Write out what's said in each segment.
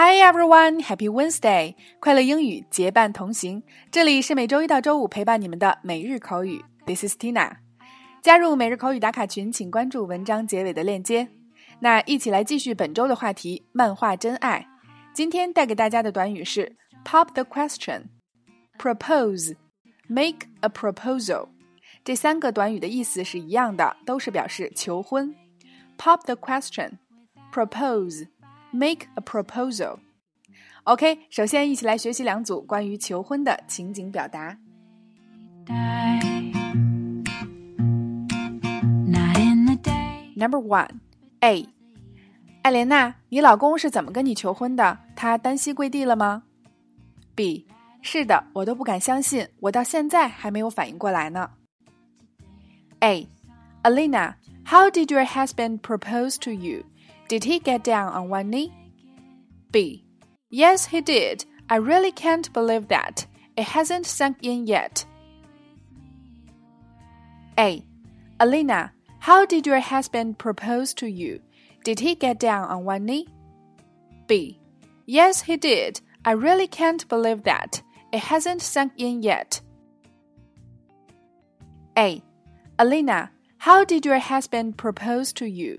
Hi everyone, Happy Wednesday! 快乐英语结伴同行。这里是每周一到周五陪伴你们的每日口语。This is Tina。加入每日口语打卡群，请关注文章结尾的链接。那一起来继续本周的话题——漫画真爱。今天带给大家的短语是 “pop the question”、“propose”、“make a proposal”。这三个短语的意思是一样的，都是表示求婚。Pop the question, propose, make a proposal. OK，首先一起来学习两组关于求婚的情景表达。Number one, A，艾莲娜，你老公是怎么跟你求婚的？他单膝跪地了吗？B，是的，我都不敢相信，我到现在还没有反应过来呢。A，Elina，How did your husband propose to you? Did he get down on one knee? B. Yes, he did. I really can't believe that. It hasn't sunk in yet. A. Elina, how did your husband propose to you? Did he get down on one knee? B. Yes, he did. I really can't believe that. It hasn't sunk in yet. A. Elina, how did your husband propose to you?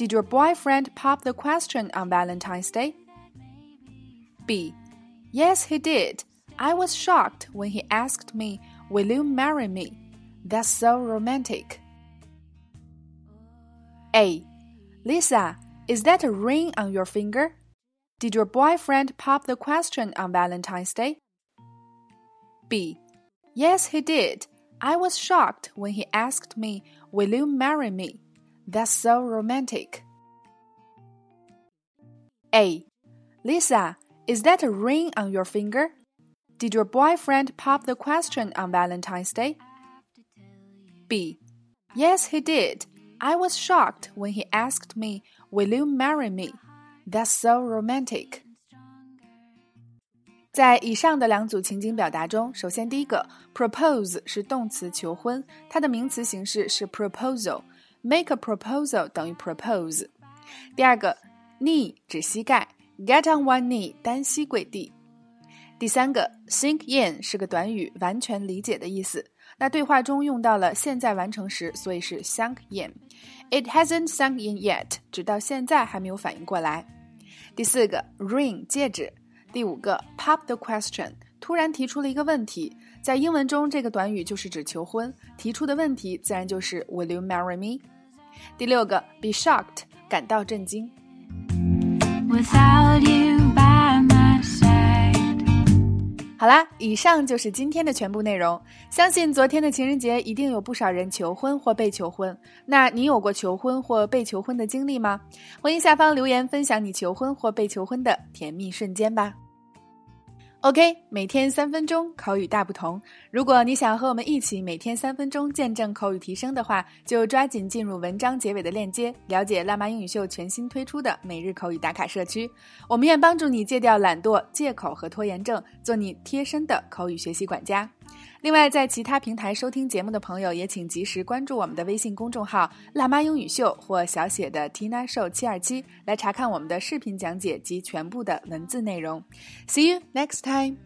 Did your boyfriend pop the question on Valentine's Day? B. Yes, he did. I was shocked when he asked me, Will you marry me? That's so romantic. A. Lisa, is that a ring on your finger? Did your boyfriend pop the question on Valentine's Day? B. Yes, he did. I was shocked when he asked me, Will you marry me? That's so romantic. A. Lisa, is that a ring on your finger? Did your boyfriend pop the question on Valentine's Day? B. Yes, he did. I was shocked when he asked me, Will you marry me? That's so romantic. 在以上的两组情景表达中，首先第一个 propose 是动词求婚，它的名词形式是 Make a proposal 等于 propose。第二个 knee 指膝盖，get on one knee 单膝跪地。第三个 sink in 是个短语，完全理解的意思。那对话中用到了现在完成时，所以是 sunk in。It hasn't sunk in yet，直到现在还没有反应过来。第四个 ring 戒指。第五个，pop the question，突然提出了一个问题。在英文中，这个短语就是指求婚，提出的问题自然就是 Will you marry me？第六个，be shocked，感到震惊。Without you by my side。好啦，以上就是今天的全部内容。相信昨天的情人节一定有不少人求婚或被求婚。那你有过求婚或被求婚的经历吗？欢迎下方留言分享你求婚或被求婚的甜蜜瞬间吧。OK，每天三分钟口语大不同。如果你想和我们一起每天三分钟见证口语提升的话，就抓紧进入文章结尾的链接，了解辣妈英语秀全新推出的每日口语打卡社区。我们愿帮助你戒掉懒惰、借口和拖延症，做你贴身的口语学习管家。另外，在其他平台收听节目的朋友，也请及时关注我们的微信公众号“辣妈英语秀”或小写的 “Tina Show 七二七”，来查看我们的视频讲解及全部的文字内容。See you next time.